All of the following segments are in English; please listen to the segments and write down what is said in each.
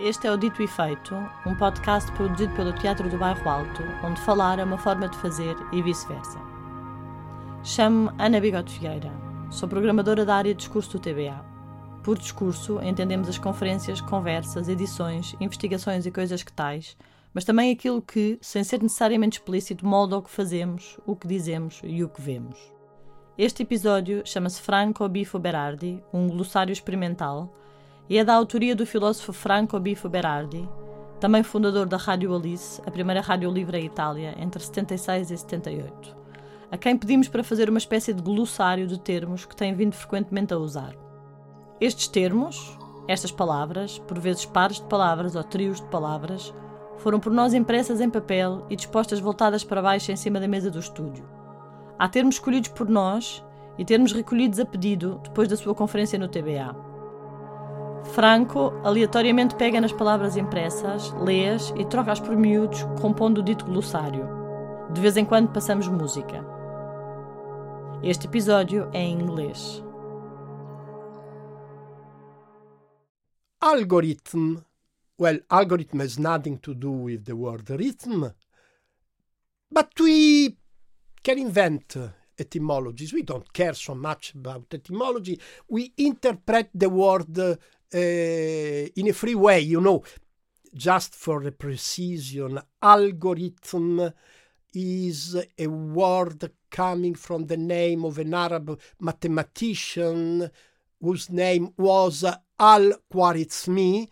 Este é o Dito e Feito, um podcast produzido pelo Teatro do Bairro Alto, onde falar é uma forma de fazer e vice-versa. Chamo-me Ana Bigode Figueira, sou programadora da área de discurso do TBA. Por discurso, entendemos as conferências, conversas, edições, investigações e coisas que tais, mas também aquilo que, sem ser necessariamente explícito, molda o que fazemos, o que dizemos e o que vemos. Este episódio chama-se Franco Bifo Berardi, um glossário experimental, e é da autoria do filósofo Franco Bifo Berardi, também fundador da Rádio Alice, a primeira rádio livre em Itália, entre 76 e 78, a quem pedimos para fazer uma espécie de glossário de termos que tem vindo frequentemente a usar. Estes termos, estas palavras, por vezes pares de palavras ou trios de palavras, foram por nós impressas em papel e dispostas voltadas para baixo em cima da mesa do estúdio. Há termos escolhidos por nós e termos recolhidos a pedido depois da sua conferência no TBA. Franco aleatoriamente pega nas palavras impressas, lê-as e troca-as por miúdos, compondo o dito glossário. De vez em quando passamos música. Este episódio é em inglês. Algorithm. Well, algorithm has nothing to do with the word rhythm, but we can invent etymologies. We don't care so much about etymology. We interpret the word in a free way, you know, just for the precision, algorithm is a word coming from the name of an Arab mathematician whose name was Al-Khwarizmi,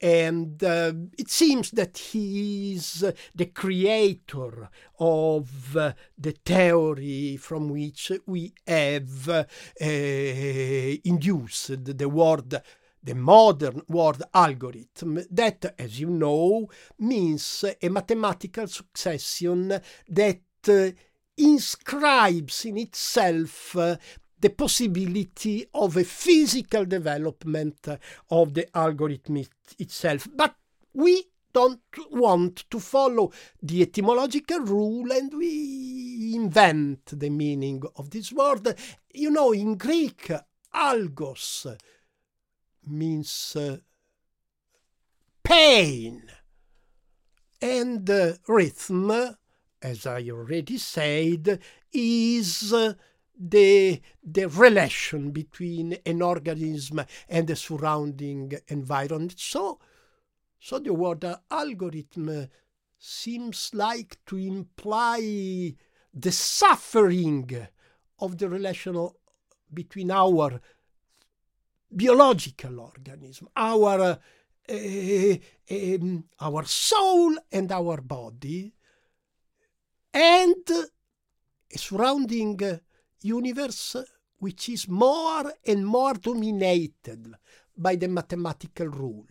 and uh, it seems that he is the creator of uh, the theory from which we have uh, induced the word the modern word algorithm that, as you know, means a mathematical succession that uh, inscribes in itself uh, the possibility of a physical development of the algorithm itself. But we don't want to follow the etymological rule and we invent the meaning of this word. You know, in Greek, algos means uh, pain. And rhythm, as I already said, is uh, the, the relation between an organism and the surrounding environment. So, so the word algorithm seems like to imply the suffering of the relation between our biological organism, our uh, um, our soul and our body, and a surrounding uh, universe which is more and more dominated by the mathematical rule.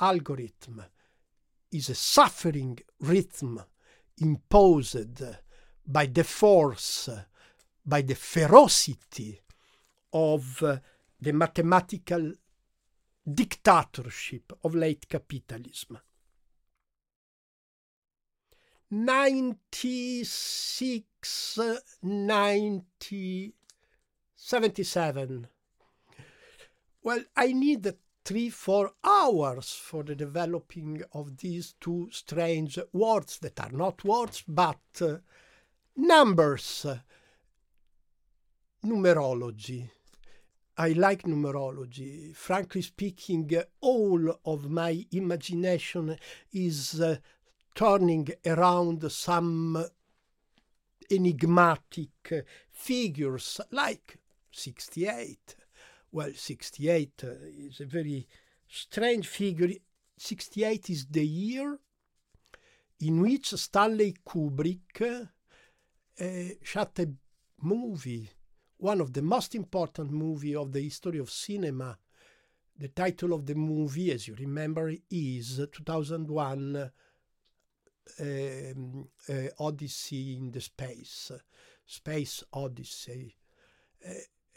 Algorithm is a suffering rhythm imposed by the force, by the ferocity of uh, the mathematical dictatorship of late capitalism. 96, 90, 77. Well, I need three, four hours for the developing of these two strange words that are not words but uh, numbers, numerology. I like numerology. Frankly speaking, all of my imagination is uh, turning around some enigmatic figures like 68. Well, 68 uh, is a very strange figure. 68 is the year in which Stanley Kubrick uh, shot a movie one of the most important movie of the history of cinema. The title of the movie, as you remember, is 2001 um, uh, Odyssey in the Space, Space Odyssey. Uh,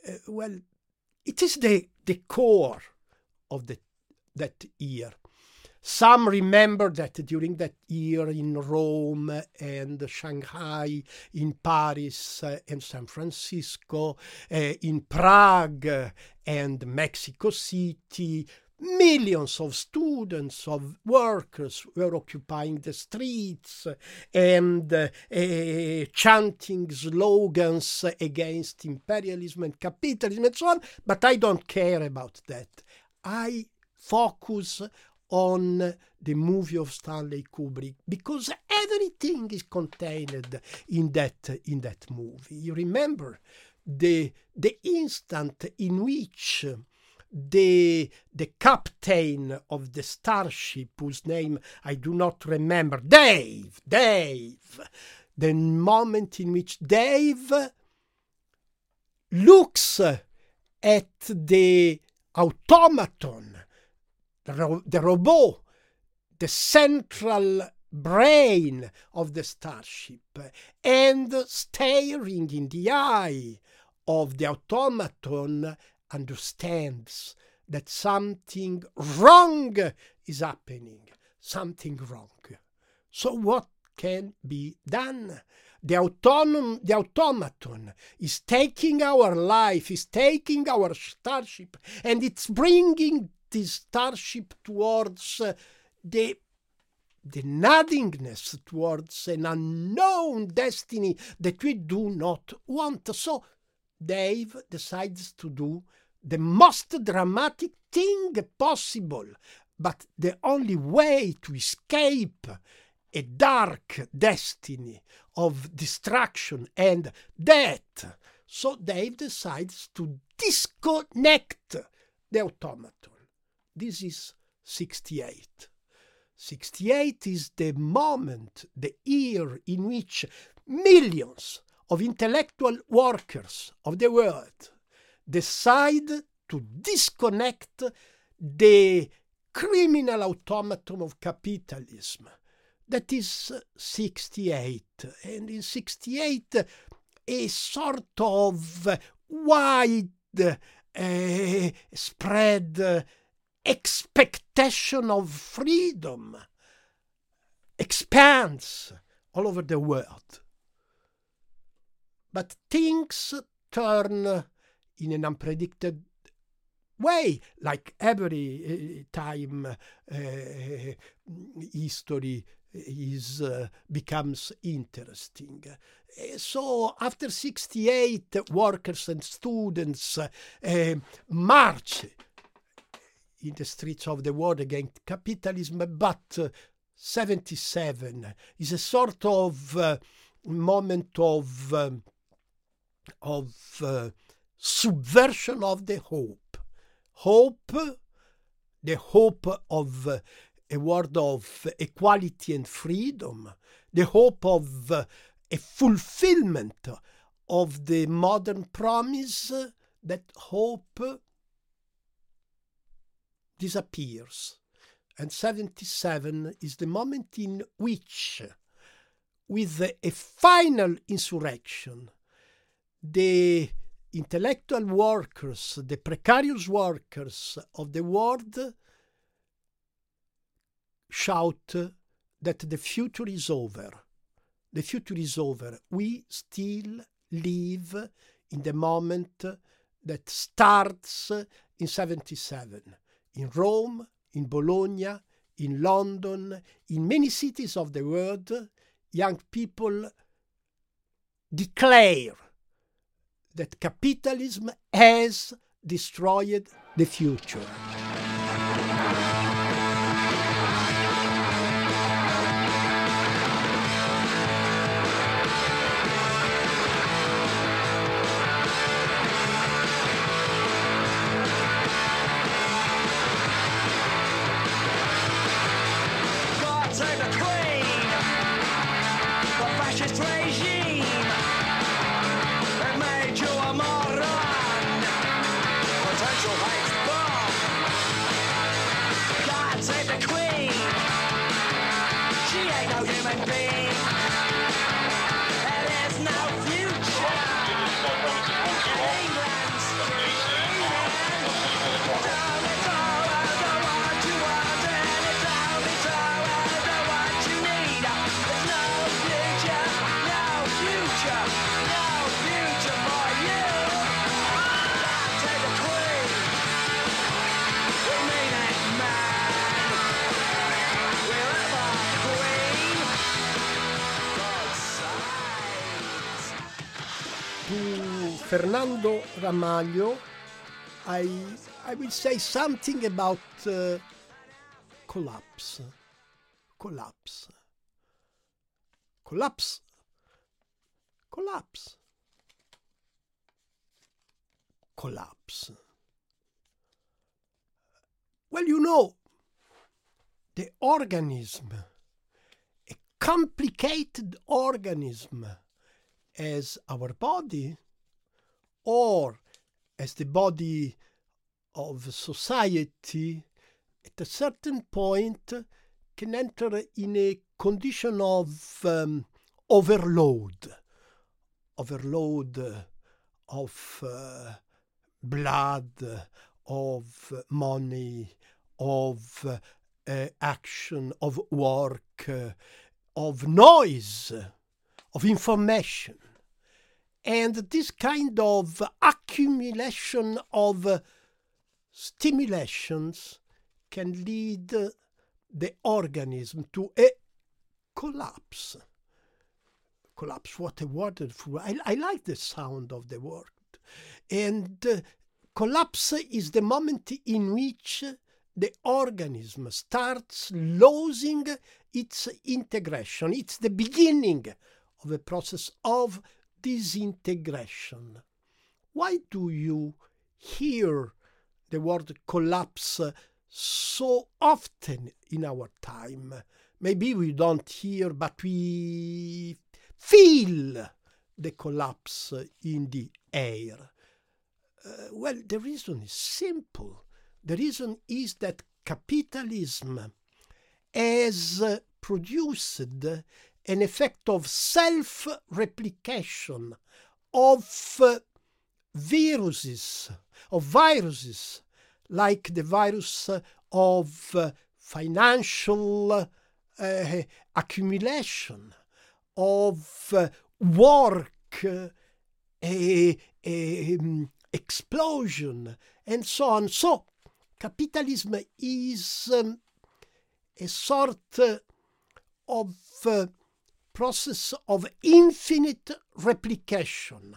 uh, well, it is the, the core of the, that year. Some remember that during that year in Rome and Shanghai, in Paris uh, and San Francisco, uh, in Prague and Mexico City, millions of students, of workers were occupying the streets and uh, uh, chanting slogans against imperialism and capitalism and so on. But I don't care about that. I focus on the movie of Stanley Kubrick because everything is contained in that in that movie. You remember the the instant in which the the captain of the starship whose name I do not remember Dave Dave the moment in which Dave looks at the automaton the, ro- the robot the central brain of the starship and staring in the eye of the automaton understands that something wrong is happening, something wrong. So, what can be done? The, autonom, the automaton is taking our life, is taking our starship, and it's bringing this starship towards uh, the the nothingness towards an unknown destiny that we do not want. So Dave decides to do the most dramatic thing possible, but the only way to escape a dark destiny of destruction and death. So Dave decides to disconnect the automaton. This is 68. 68 is the moment, the year in which millions of intellectual workers of the world decide to disconnect the criminal automaton of capitalism. That is 68. And in 68, a sort of wide uh, spread expectation of freedom expands all over the world. But things turn in an unpredicted way, like every uh, time uh, history is uh, becomes interesting. So after 68, workers and students uh, march in the streets of the world against capitalism, but 77 is a sort of uh, moment of um, of uh, subversion of the hope. Hope, the hope of uh, a world of equality and freedom, the hope of uh, a fulfillment of the modern promise that hope disappears. And 77 is the moment in which, with a final insurrection, the intellectual workers, the precarious workers of the world shout that the future is over. The future is over. We still live in the moment that starts in 77 in Rome, in Bologna, in London, in many cities of the world, young people declare that capitalism has destroyed the future. Fernando Ramalho, I, I will say something about uh, collapse. Collapse. Collapse. Collapse. Collapse. Well, you know, the organism, a complicated organism as our body, or as the body of society, at a certain point can enter in a condition of um, overload, overload of uh, blood, of money, of uh, action, of work, uh, of noise, of information. And this kind of accumulation of stimulations can lead the organism to a collapse. Collapse, what a wonderful, I, I like the sound of the word. And uh, collapse is the moment in which the organism starts losing its integration. It's the beginning of a process of disintegration. Why do you hear the word collapse so often in our time? Maybe we don't hear, but we feel the collapse in the air. Uh, well, the reason is simple. The reason is that capitalism has produced an effect of self replication of uh, viruses, of viruses, like the virus of uh, financial uh, accumulation, of uh, work um, explosion, and so on. So, capitalism is um, a sort of uh, process of infinite replication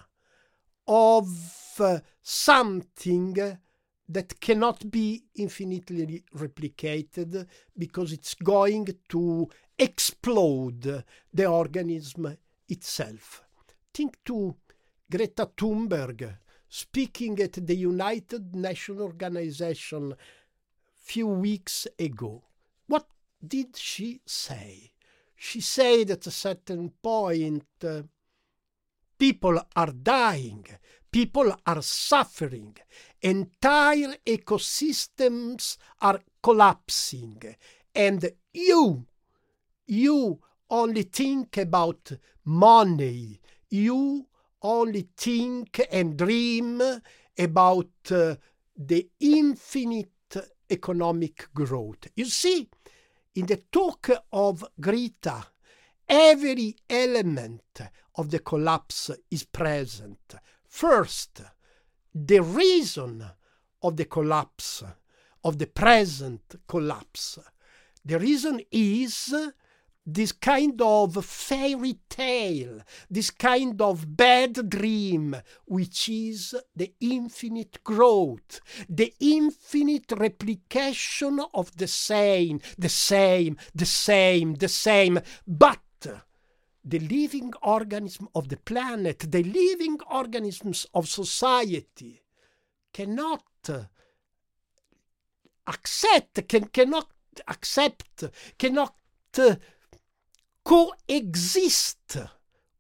of uh, something that cannot be infinitely replicated because it's going to explode the organism itself. Think to Greta Thunberg speaking at the United Nations Organization few weeks ago. What did she say? She said at a certain point, people are dying, people are suffering, entire ecosystems are collapsing, and you, you only think about money, you only think and dream about uh, the infinite economic growth. You see, in the talk of Greta, every element of the collapse is present. First, the reason of the collapse, of the present collapse. The reason is this kind of fairy tale, this kind of bad dream, which is the infinite growth, the infinite replication of the same, the same, the same, the same. But the living organism of the planet, the living organisms of society cannot accept, can, cannot accept, cannot coexist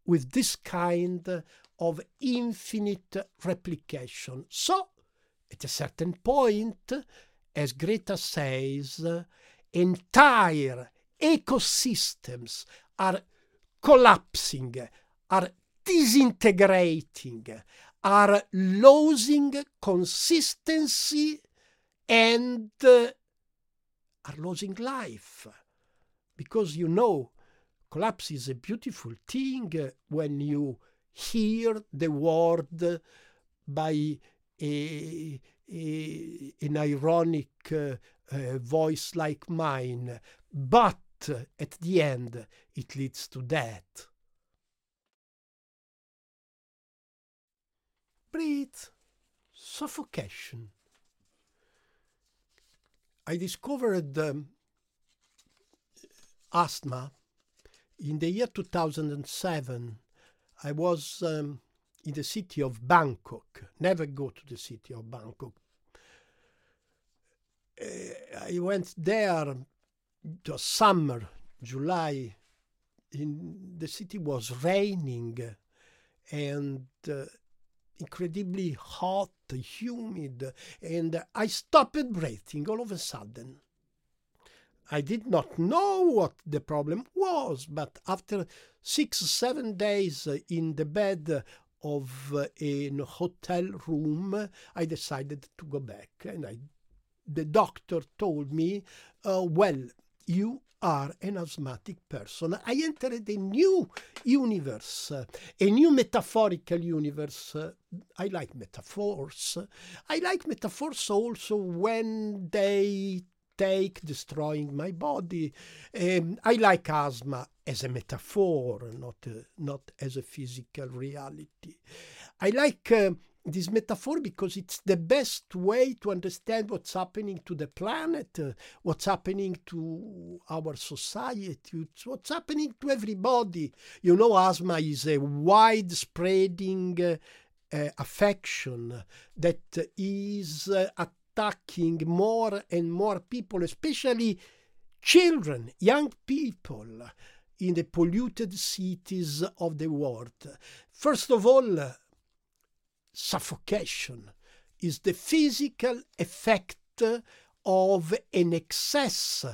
with this kind of infinite replication. So, at a certain point, as Greta says, entire ecosystems are collapsing, are disintegrating, are losing consistency and uh, are losing life. Because you know, collapse is a beautiful thing when you hear the word by a, a, an ironic uh, uh, voice like mine, but at the end it leads to death. breathe, suffocation. I discovered um, asthma in the year 2007. I was um, in the city of Bangkok. Never go to the city of Bangkok. Uh, I went there the summer, July. In the city was raining and uh, incredibly hot, humid, and I stopped breathing all of a sudden. I did not know what the problem was, but after six, seven days in the bed of a hotel room, I decided to go back. And I, the doctor told me, uh, well, you are an asthmatic person. I entered a new universe, a new metaphorical universe. I like metaphors. I like metaphors also when they take destroying my body. Um, I like asthma as a metaphor, not uh, not as a physical reality. I like uh, this metaphor because it's the best way to understand what's happening to the planet, uh, what's happening to our society, what's happening to everybody. You know, asthma is a widespreading uh, uh, affection that is uh, attacking more and more people, especially children, young people in the polluted cities of the world. First of all, suffocation is the physical effect of an excess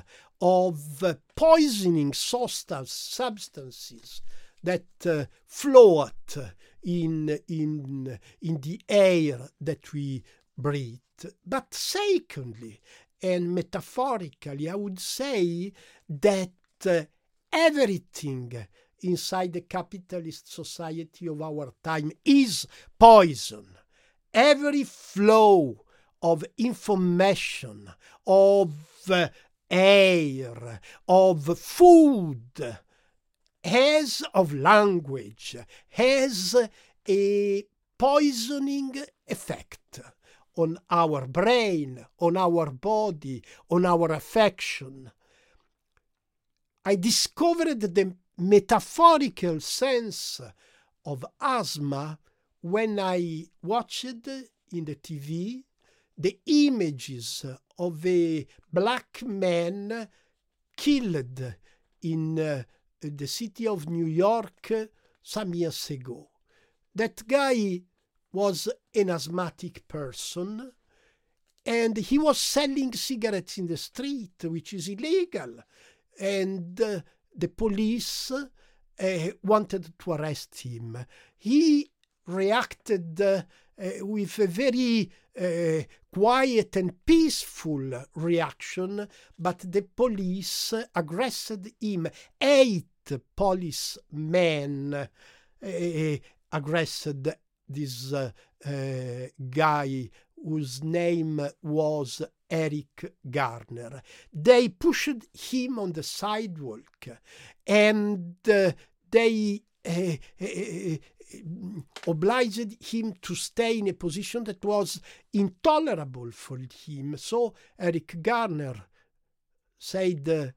of poisoning substances that uh, float in, in, in the air that we breathe. But secondly, and metaphorically, I would say that uh, everything inside the capitalist society of our time is poison. Every flow of information, of uh, air, of food, has of language, has a poisoning effect on our brain, on our body, on our affection. I discovered the metaphorical sense of asthma when I watched in the TV the images of a black man killed in uh, the city of New York some years ago. That guy was an asthmatic person and he was selling cigarettes in the street, which is illegal. And uh, the police uh, wanted to arrest him. He reacted uh, uh, with a very uh, quiet and peaceful reaction, but the police aggressed him. Eight policemen uh, aggressed this uh, guy whose name was Eric Garner. They pushed him on the sidewalk and uh, they uh, uh, obliged him to stay in a position that was intolerable for him. So Eric Garner said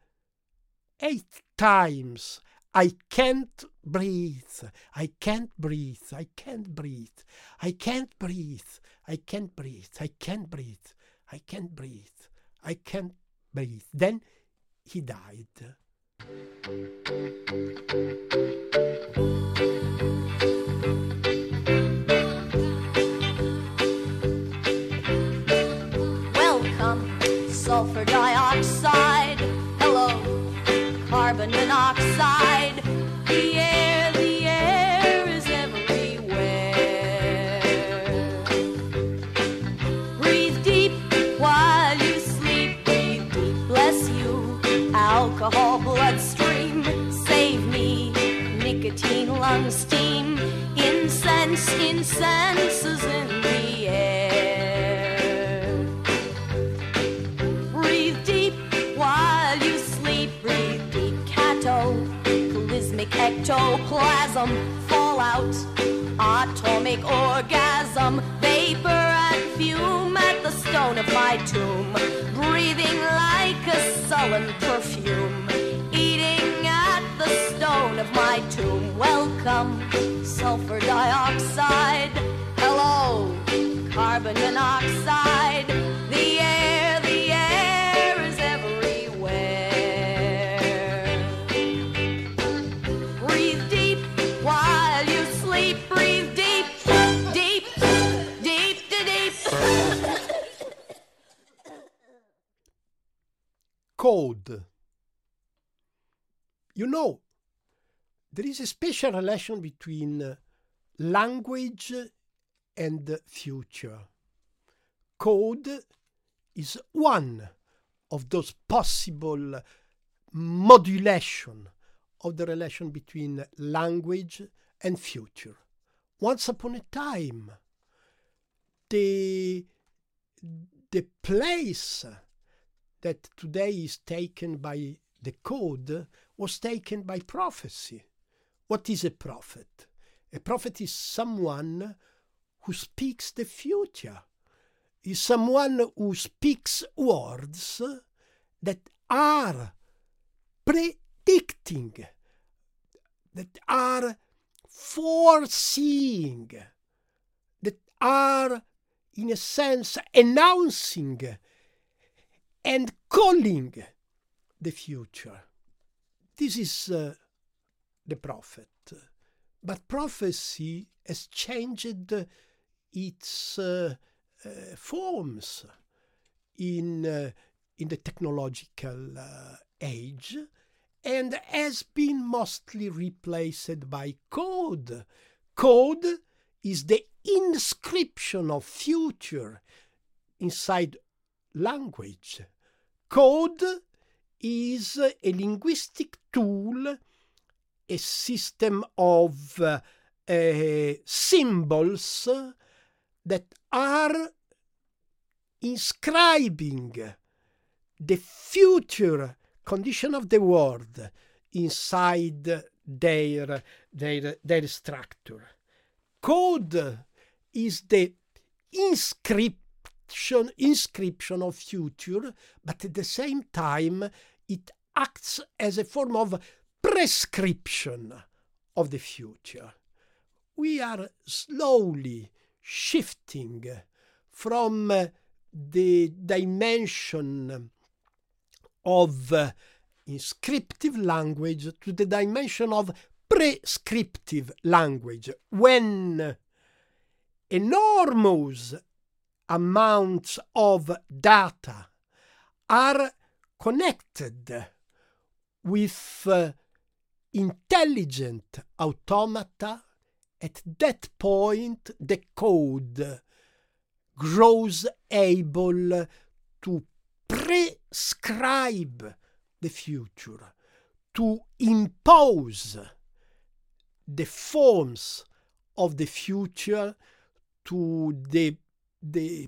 eight times, I can't breathe. I can't breathe. I can't breathe. I can't breathe. I can't breathe. I can't breathe. I can't breathe. I can't breathe. Then he died. Welcome, Incense in the air. Breathe deep while you sleep. Breathe deep. Ectoplasm. Fallout. Atomic orgasm. Vapor and fume at the stone of my tomb. Breathing like a sullen perfume. Eating at the stone of my tomb. Welcome, sulfur dioxide. Hello, carbon monoxide. The air, the air is everywhere. Breathe deep while you sleep. Breathe deep, deep, deep, to deep. code. You know, there is a special relation between uh, language and future. Code is one of those possible modulation of the relation between language and future. Once upon a time, the the place that today is taken by the code was taken by prophecy. What is a prophet? A prophet is someone who speaks the future, is someone who speaks words that are predicting, that are foreseeing, that are, in a sense, announcing and calling the future. This is uh, the prophet. But prophecy has changed its uh, uh, forms in, uh, in the technological uh, age and has been mostly replaced by code. Code is the inscription of future inside language. Code is a linguistic tool, a system of uh, uh, symbols that are inscribing the future condition of the world inside their, their, their structure. Code is the inscription, inscription of future, but at the same time, it acts as a form of prescription of the future. We are slowly shifting from the dimension of inscriptive language to the dimension of prescriptive language when enormous amounts of data are connected with uh, intelligent automata at that point the code grows able to prescribe the future, to impose the forms of the future to the, the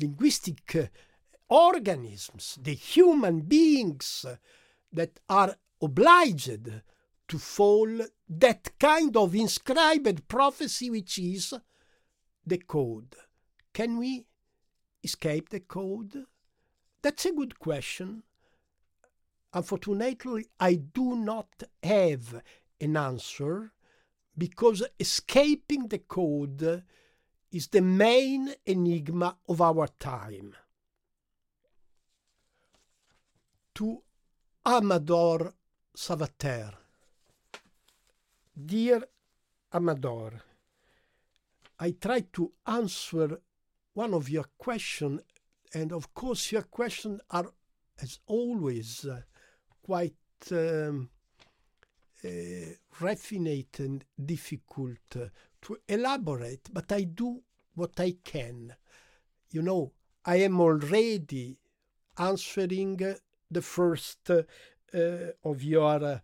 linguistic organisms, the human beings that are obliged to fall that kind of inscribed prophecy which is the code. Can we escape the code? That's a good question. Unfortunately, I do not have an answer because escaping the code is the main enigma of our time. To Amador Savater. Dear Amador, I tried to answer one of your questions, and of course, your questions are, as always, uh, quite um, uh, refined and difficult uh, to elaborate, but I do what I can. You know, I am already answering the first uh, of your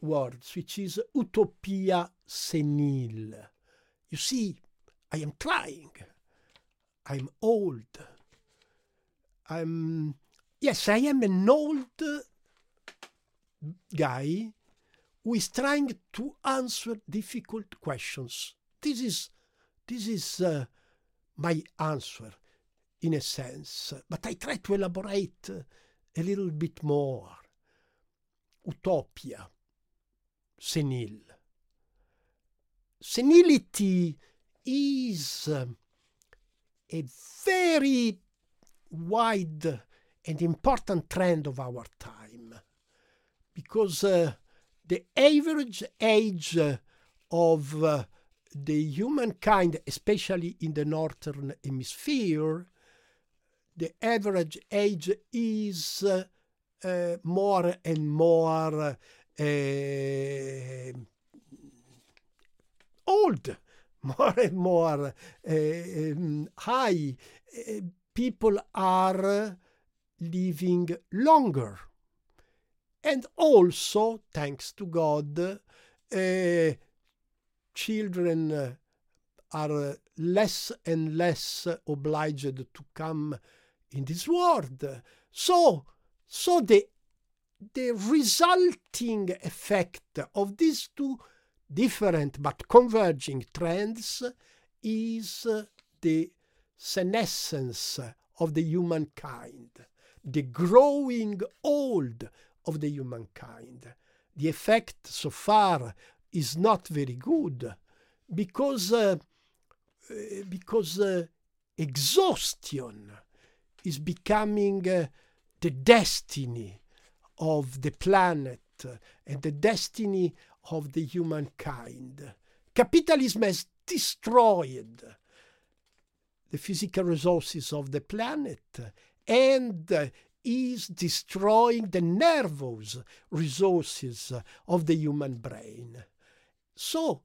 words, which is utopia senile. You see, I am trying. I'm old. I'm, yes, I am an old guy who is trying to answer difficult questions. This is, this is uh, my answer in a sense, but I try to elaborate a little bit more. Utopia, senile. Senility is a very wide and important trend of our time because uh, the average age of uh, the humankind, especially in the northern hemisphere, the average age is uh, more and more uh, old, more and more um, high. Uh, people are living longer. And also, thanks to God, children are less and less obliged to come in this world. So, so the, the resulting effect of these two different but converging trends is the senescence of the humankind, the growing old of the humankind. The effect so far is not very good because uh, because uh, exhaustion is becoming uh, the destiny of the planet and the destiny of the humankind. Capitalism has destroyed the physical resources of the planet and is destroying the nervous resources of the human brain. So,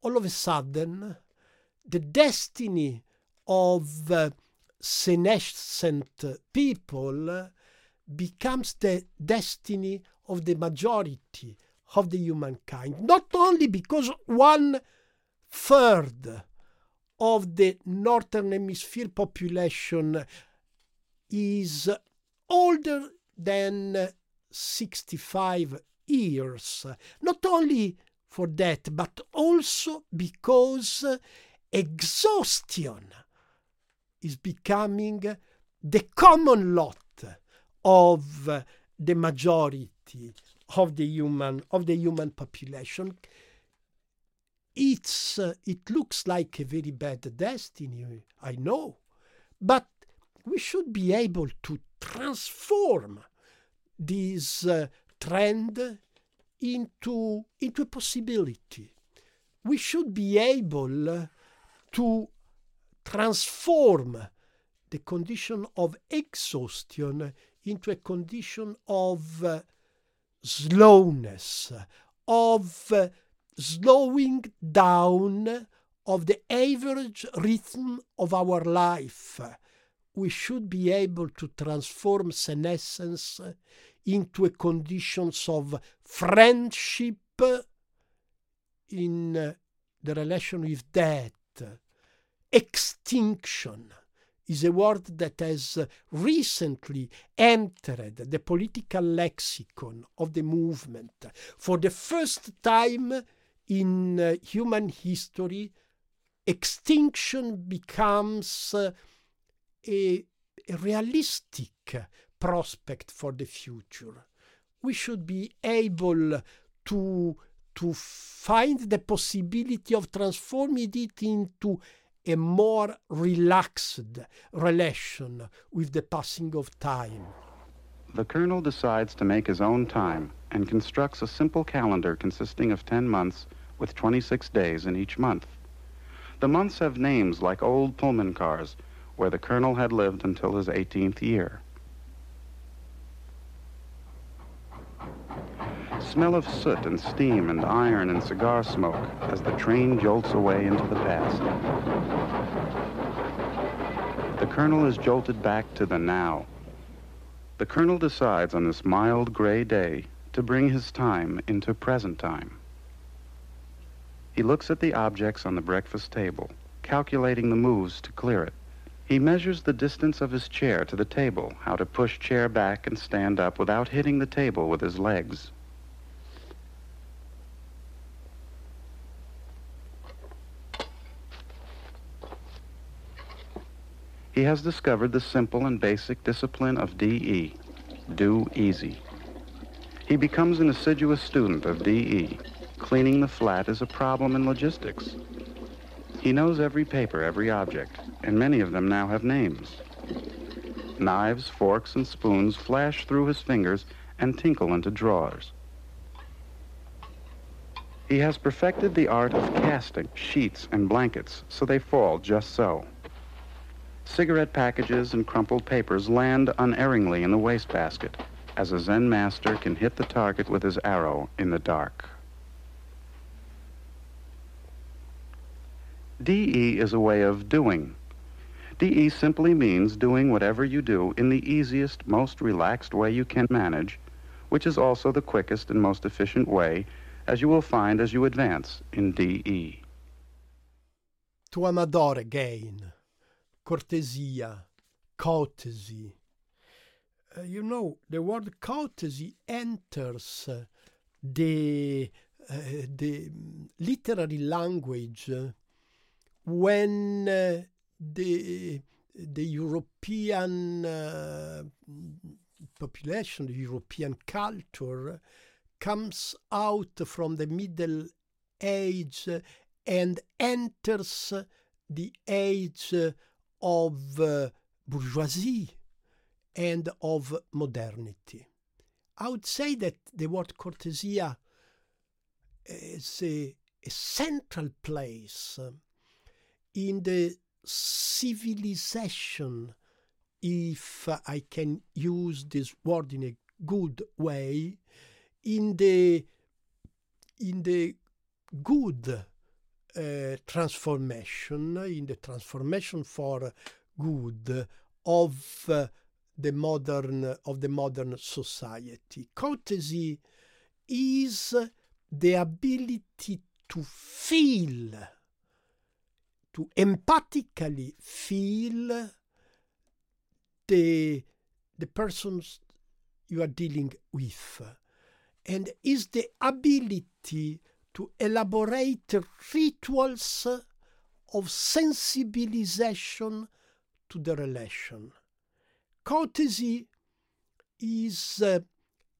all of a sudden, the destiny of senescent people becomes the destiny of the majority of the humankind, not only because one third of the northern hemisphere population is older than 65 years, not only for that, but also because exhaustion is becoming the common lot of the majority of the human of the human population. It's uh, it looks like a very bad destiny i know but we should be able to transform this uh, trend into into a possibility. We should be able to transform the condition of exhaustion into a condition of uh, slowness, of uh, slowing down of the average rhythm of our life. We should be able to transform senescence into a conditions of friendship in the relation with death, extinction is a word that has recently entered the political lexicon of the movement. For the first time in uh, human history, extinction becomes uh, a, a realistic prospect for the future. We should be able to, to find the possibility of transforming it into a more relaxed relation with the passing of time. The colonel decides to make his own time and constructs a simple calendar consisting of 10 months with 26 days in each month. The months have names like old Pullman cars, where the colonel had lived until his 18th year. Smell of soot and steam and iron and cigar smoke as the train jolts away into the past. The colonel is jolted back to the now. The colonel decides on this mild gray day to bring his time into present time. He looks at the objects on the breakfast table, calculating the moves to clear it. He measures the distance of his chair to the table, how to push chair back and stand up without hitting the table with his legs. He has discovered the simple and basic discipline of DE, do easy. He becomes an assiduous student of DE. Cleaning the flat is a problem in logistics. He knows every paper, every object, and many of them now have names. Knives, forks, and spoons flash through his fingers and tinkle into drawers. He has perfected the art of casting sheets and blankets so they fall just so. Cigarette packages and crumpled papers land unerringly in the wastebasket as a Zen master can hit the target with his arrow in the dark. DE is a way of doing. DE simply means doing whatever you do in the easiest, most relaxed way you can manage, which is also the quickest and most efficient way, as you will find as you advance in DE. To amador again, cortesia, courtesy. Uh, you know, the word courtesy enters the, uh, the literary language when uh, the, the European population, the European culture, comes out from the Middle Age and enters the age of uh, bourgeoisie and of modernity. I would say that the word cortesia is a, a central place in the civilization, if I can use this word in a good way, in the in the good uh, transformation, in the transformation for good of uh, the modern of the modern society. Courtesy is the ability to feel, to empathically feel the the persons you are dealing with, and is the ability to elaborate rituals of sensibilization to the relation. Courtesy is a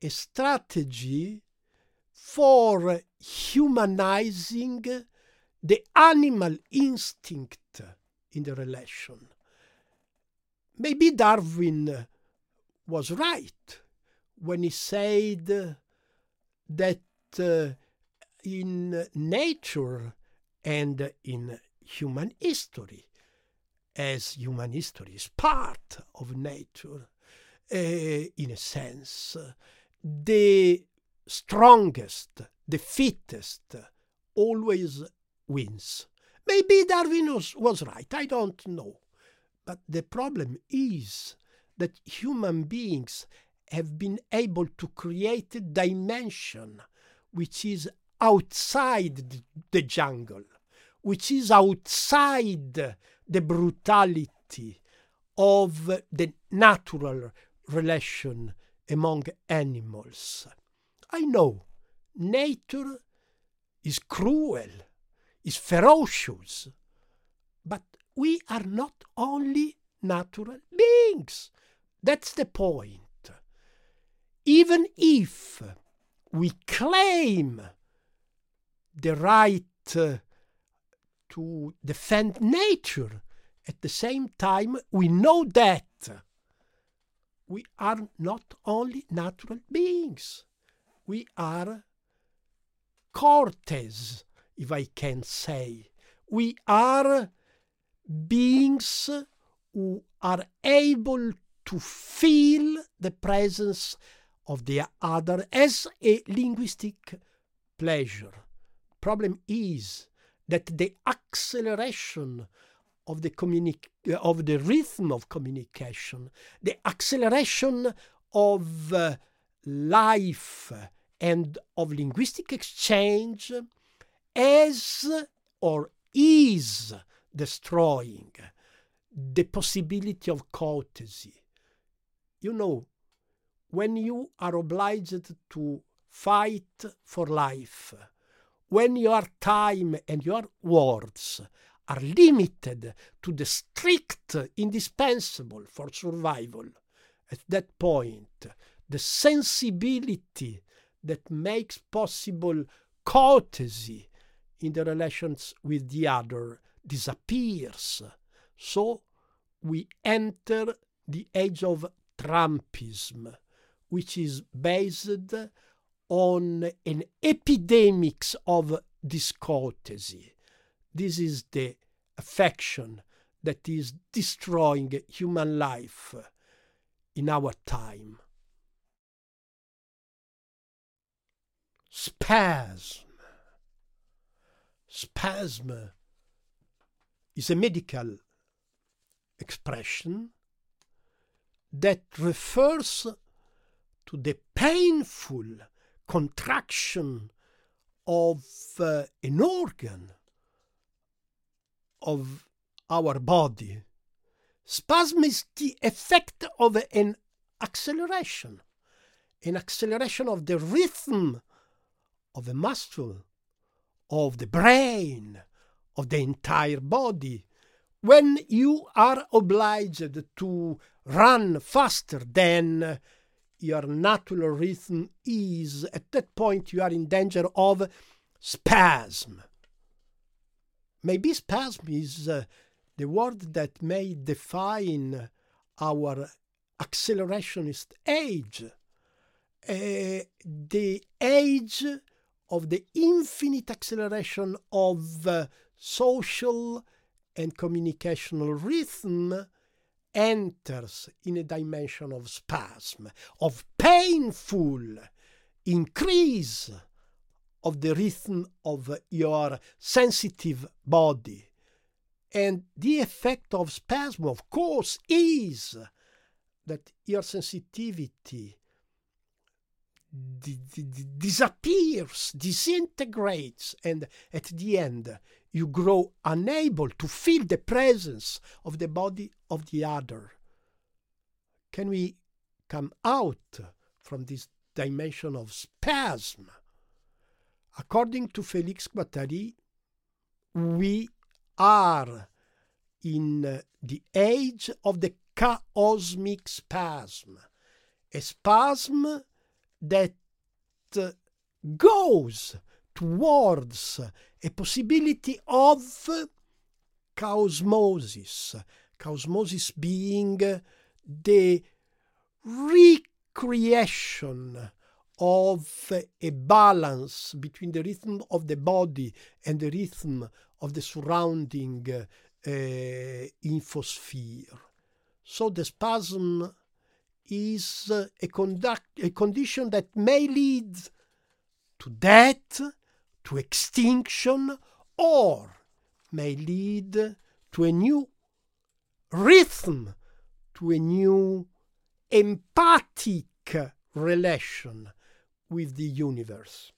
strategy for humanizing the animal instinct in the relation. Maybe Darwin was right when he said that uh, in nature and in human history, as human history is part of nature, uh, in a sense, the strongest, the fittest, always wins. Maybe Darwin was, was right, I don't know. But the problem is that human beings have been able to create a dimension which is outside the jungle, which is outside the brutality of the natural relation among animals. I know nature is cruel, is ferocious, but we are not only natural beings. That's the point. Even if we claim the right to defend nature. At the same time, we know that we are not only natural beings, we are cortes, if I can say. We are beings who are able to feel the presence of the other as a linguistic pleasure. Problem is that the acceleration of the communi- of the rhythm of communication, the acceleration of uh, life and of linguistic exchange as or is destroying the possibility of courtesy. You know, when you are obliged to fight for life, when your time and your words are limited to the strict indispensable for survival. At that point, the sensibility that makes possible courtesy in the relations with the other disappears. So we enter the age of Trumpism, which is based on an epidemics of discourtesy. This is the affection that is destroying human life in our time. Spasm. Spasm is a medical expression that refers to the painful contraction of uh, an organ of our body. Spasm is the effect of an acceleration, an acceleration of the rhythm of the muscle, of the brain, of the entire body. When you are obliged to run faster than your natural rhythm is, at that point you are in danger of spasm. Maybe spasm is uh, the word that may define our accelerationist age, uh, the age of the infinite acceleration of uh, social and communicational rhythm enters in a dimension of spasm, of painful increase of the rhythm of your sensitive body. And the effect of spasm, of course, is that your sensitivity disappears, disintegrates, and at the end you grow unable to feel the presence of the body of the other. Can we come out from this dimension of spasm? According to Félix Guattari, we are in the age of the cosmic spasm, a spasm that goes towards a possibility of chaosmosis, chaosmosis being the recreation of a balance between the rhythm of the body and the rhythm of the surrounding uh, infosphere. So the spasm is a, conduct, a condition that may lead to death, to extinction, or may lead to a new rhythm, to a new empathic relation with the universe.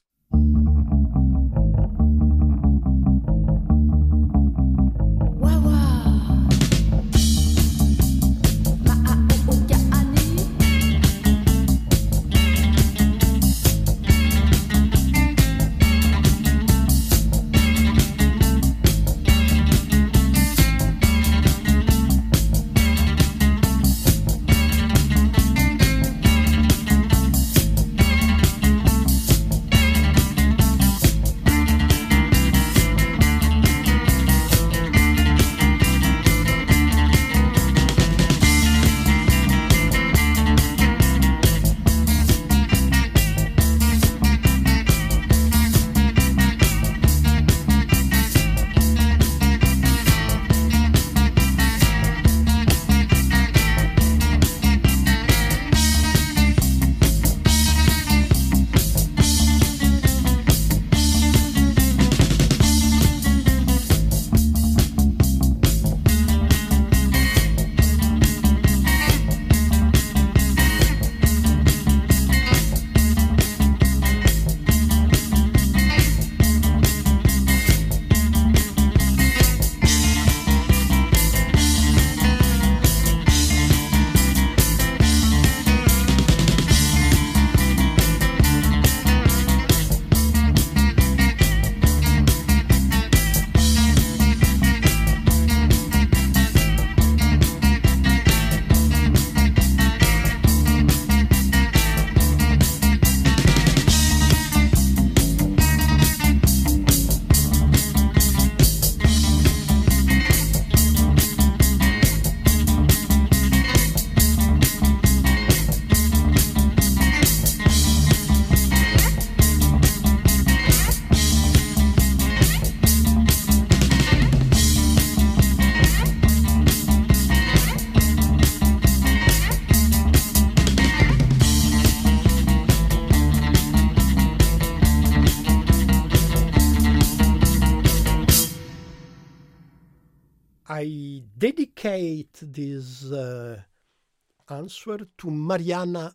Answer to Mariana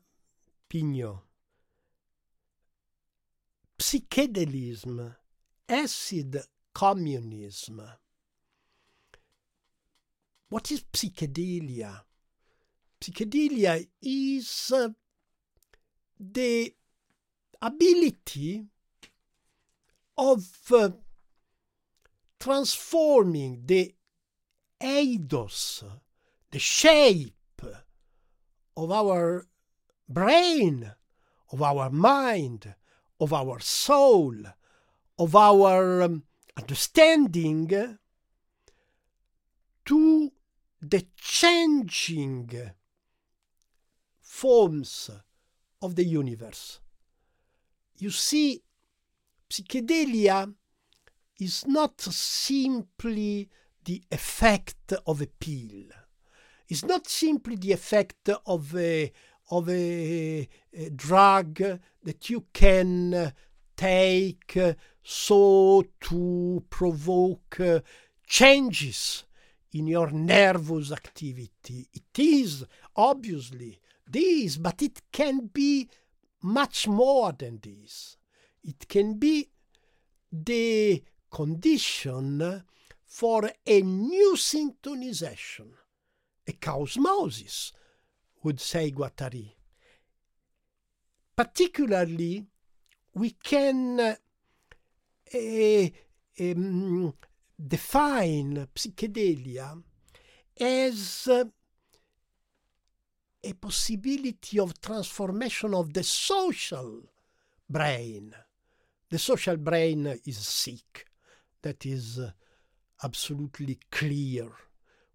Pigno. Psychedelism, acid communism. What is psychedelia? Psychedelia is uh, the ability of uh, transforming the eidos, the shape of our brain, of our mind, of our soul, of our um, understanding to the changing forms of the universe. You see, psychedelia is not simply the effect of a pill. It's not simply the effect of a of a, a drug that you can take so to provoke uh, changes in your nervous activity. It is obviously this, but it can be much more than this. It can be the condition for a new syntonization, a chaosmosis, would say Guattari. Particularly, we can uh, um, define psychedelia as uh, a possibility of transformation of the social brain. The social brain is sick. That is uh, absolutely clear.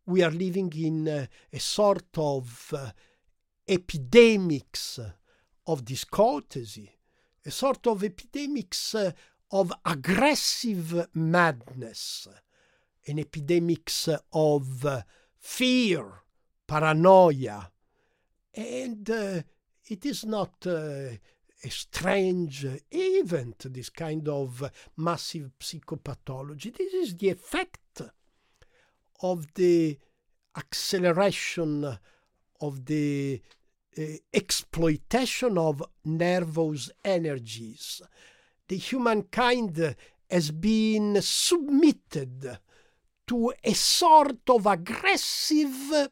We are living in uh, a sort of uh, epidemics of discourtesy, a sort of epidemics uh, of aggressive madness, an epidemics of uh, fear, paranoia, and uh, it is not uh, a strange event, this kind of massive psychopathology. This is the effect of the acceleration of the uh, exploitation of nervous energies. The humankind has been submitted to a sort of aggressive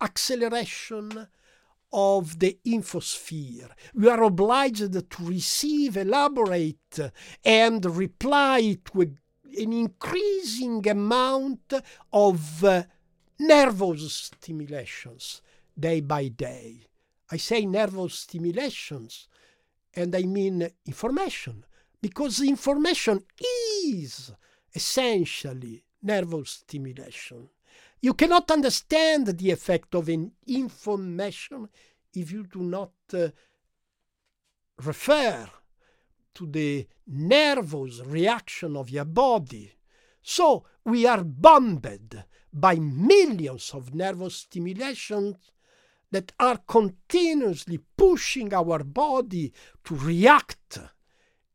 acceleration of the infosphere. We are obliged to receive, elaborate, and reply to a, an increasing amount of uh, nervous stimulations day by day. I say nervous stimulations, and I mean information, because information is essentially nervous stimulation. You cannot understand the effect of an information if you do not uh, refer to the nervous reaction of your body. So we are bombarded by millions of nervous stimulations that are continuously pushing our body to react.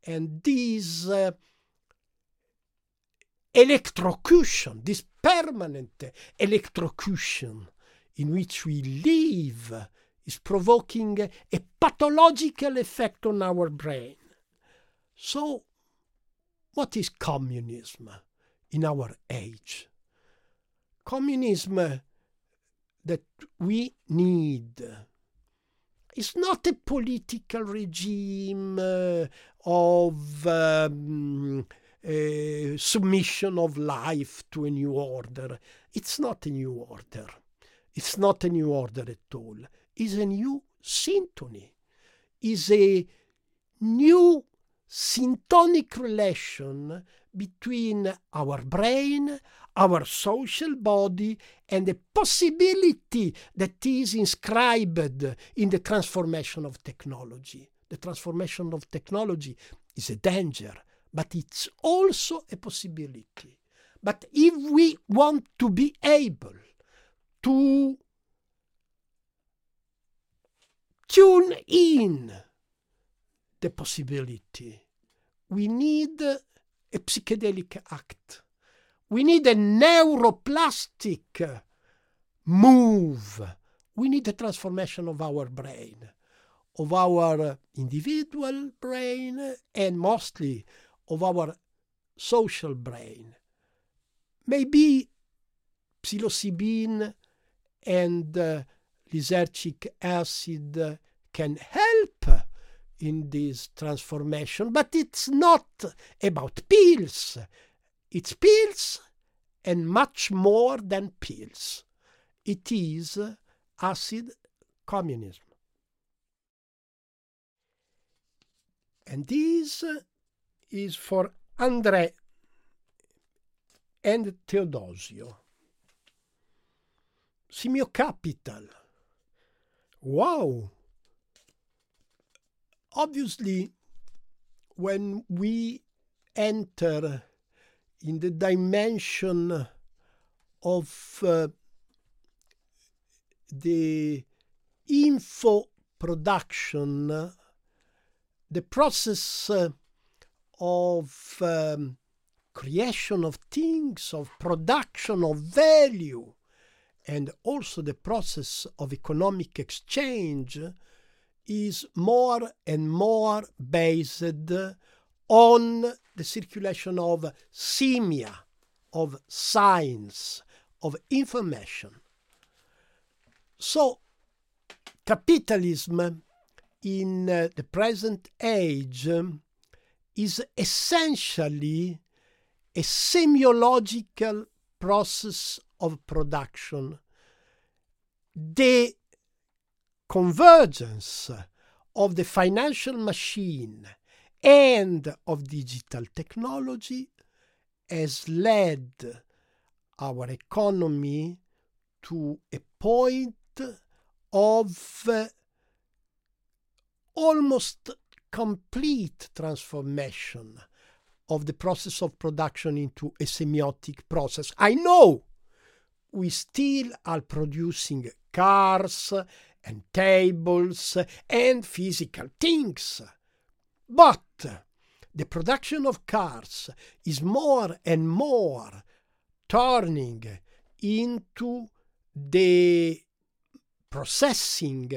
And these uh, electrocution, this permanent electrocution in which we live, is provoking a pathological effect on our brain. So, what is communism in our age? Communism that we need is not a political regime uh, of um, uh, submission of life to a new order. It's not a new order. It's not a new order at all. It's a new syntony. It's a new syntonic relation between our brain, our social body, and the possibility that is inscribed in the transformation of technology. The transformation of technology is a danger but it's also a possibility. But if we want to be able to tune in the possibility, we need a psychedelic act. We need a neuroplastic move. We need a transformation of our brain, of our individual brain, and mostly of our social brain. Maybe psilocybin and uh, lysergic acid can help in this transformation, but it's not about pills. It's pills and much more than pills. It is acid communism. And this is for André and Teodosio. Semiocapital. Wow! Obviously, when we enter in the dimension of uh, the info production, the process uh, of um, creation of things, of production of value, and also the process of economic exchange is more and more based on the circulation of semia, of signs, of information. So, capitalism in uh, the present age is essentially a semiological process of production. The convergence of the financial machine and of digital technology has led our economy to a point of uh, almost complete transformation of the process of production into a semiotic process. I know we still are producing cars and tables and physical things, but the production of cars is more and more turning into the processing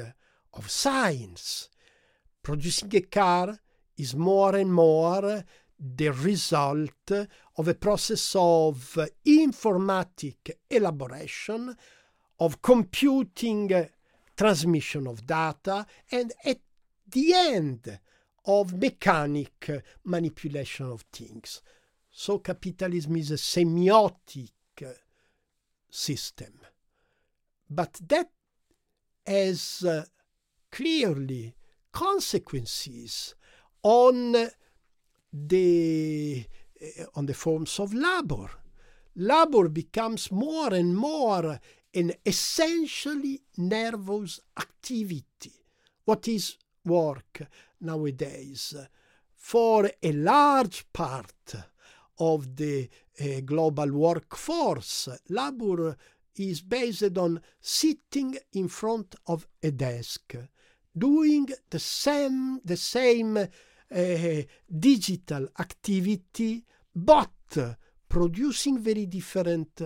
of science. Producing a car is more and more the result of a process of informatic elaboration, of computing transmission of data, and at the end of mechanic manipulation of things. So capitalism is a semiotic system. But that has uh, clearly consequences on the uh, on the forms of labor. Labor becomes more and more an essentially nervous activity. What is work nowadays? For a large part of the uh, global workforce, labor is based on sitting in front of a desk, doing the same, the same uh, digital activity, but producing very different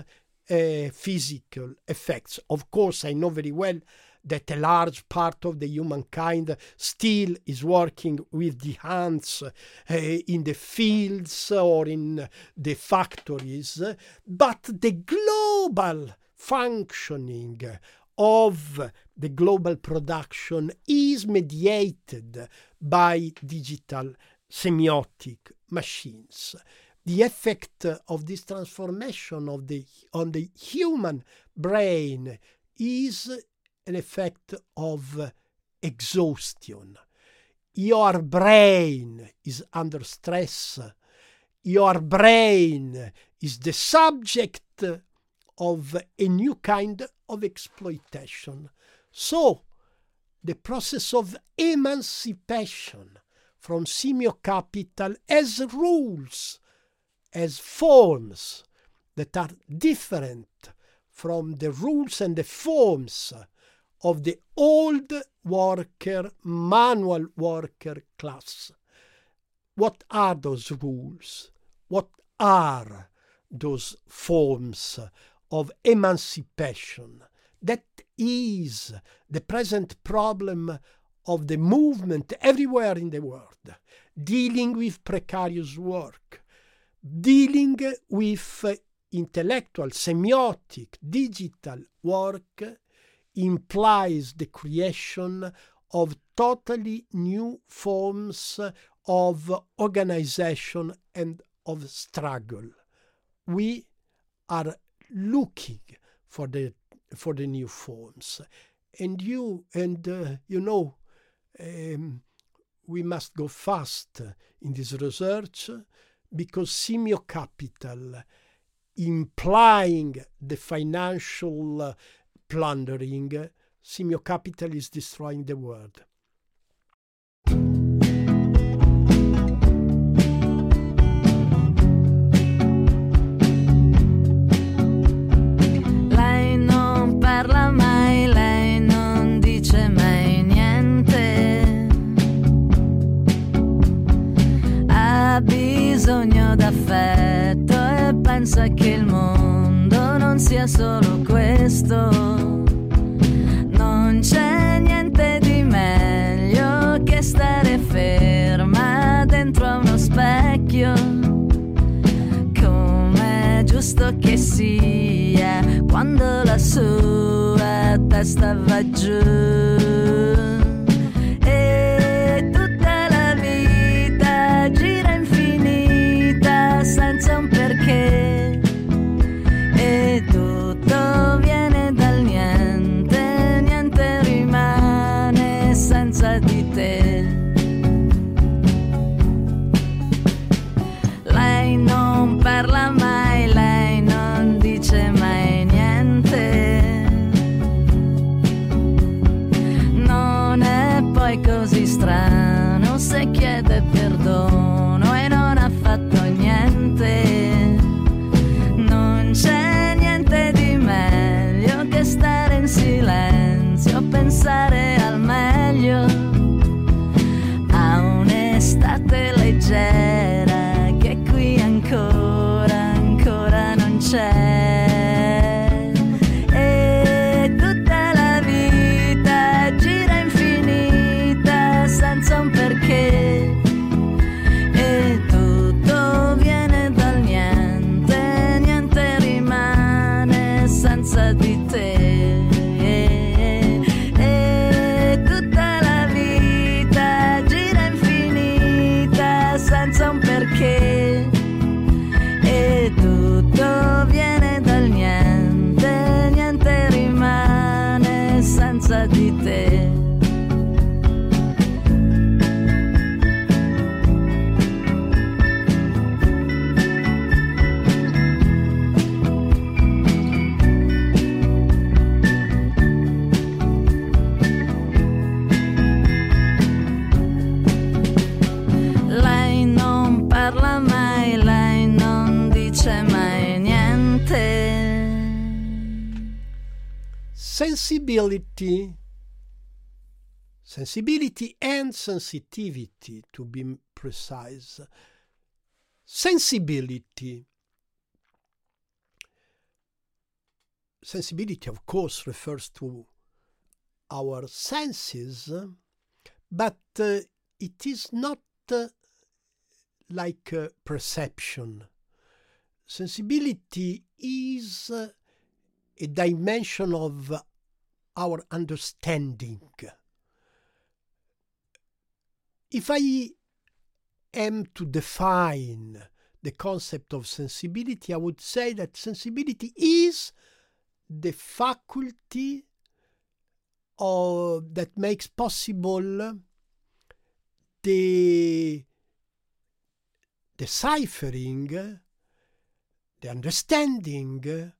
uh, physical effects. Of course, I know very well that a large part of the humankind still is working with the hands uh, in the fields or in the factories, but the global functioning of the global production is mediated by digital semiotic machines. The effect of this transformation of the, on the human brain is an effect of exhaustion. Your brain is under stress. Your brain is the subject of a new kind of exploitation. So, the process of emancipation from semiocapital as rules, as forms that are different from the rules and the forms of the old worker, manual worker class. What are those rules? What are those forms of emancipation. That is the present problem of the movement everywhere in the world, dealing with precarious work, dealing with intellectual, semiotic, digital work implies the creation of totally new forms of organization and of struggle. We are looking for the for the new forms, and you and uh, you know um, we must go fast in this research because semiocapital implying the financial plundering semiocapital is destroying the world pensa che il mondo non sia solo questo. Non c'è niente di meglio che stare ferma dentro a uno specchio. Come giusto che sia quando la sua testa va giù. tell silencio pensar sensibility sensibility and sensitivity to be precise. Sensibility. Sensibility of course refers to our senses but uh, it is not uh, like uh, perception. Sensibility is uh, a dimension of our understanding. If I am to define the concept of sensibility, I would say that sensibility is the faculty of, that makes possible the deciphering, the understanding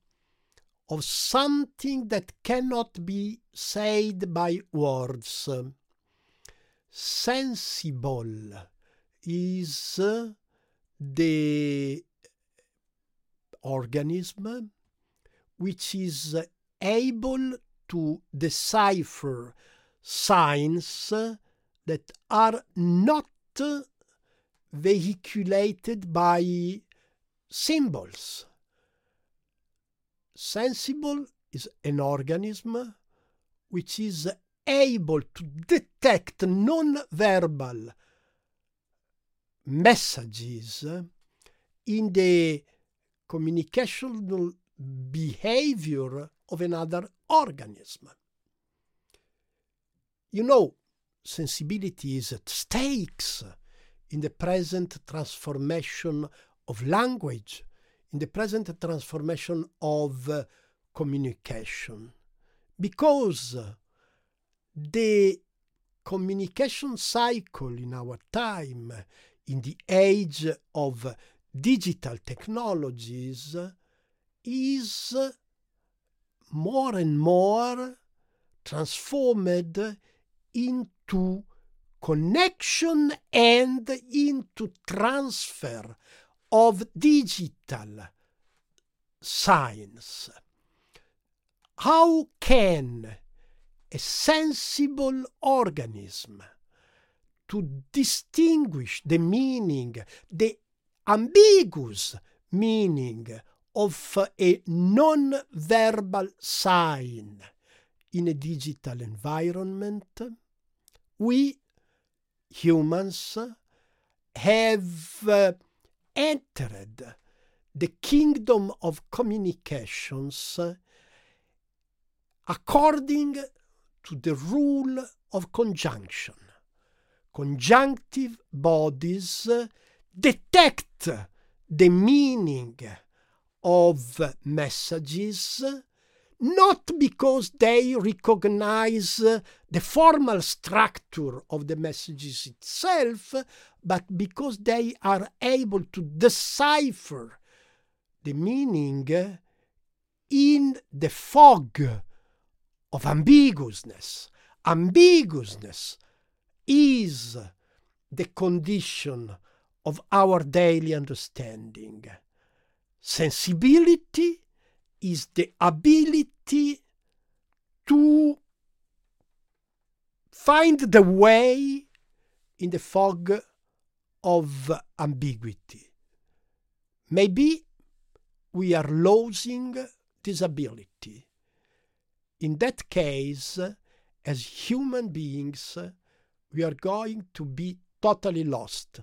of something that cannot be said by words. Sensible is the organism which is able to decipher signs that are not vehiculated by symbols sensible is an organism which is able to detect non-verbal messages in the communicational behavior of another organism. You know, sensibility is at stakes in the present transformation of language, in the present transformation of uh, communication, because the communication cycle in our time, in the age of digital technologies, is more and more transformed into connection and into transfer of digital science. How can a sensible organism to distinguish the meaning, the ambiguous meaning of a non-verbal sign in a digital environment, we humans have entered the kingdom of communications according to the rule of conjunction. Conjunctive bodies detect the meaning of messages not because they recognize uh, the formal structure of the messages itself, but because they are able to decipher the meaning in the fog of ambiguousness. Ambiguousness is the condition of our daily understanding. Sensibility is the ability to find the way in the fog of ambiguity. Maybe we are losing this ability. In that case, as human beings, we are going to be totally lost.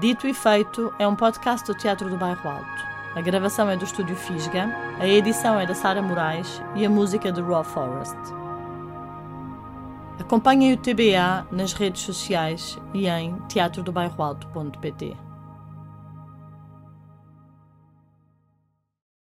Dito e Feito é um podcast do Teatro do Bairro Alto. A gravação é do estúdio Fisga, a edição é da Sara Moraes e a música é de Raw Forest. Acompanhem o TBA nas redes sociais e em teatrodobairroalto.pt.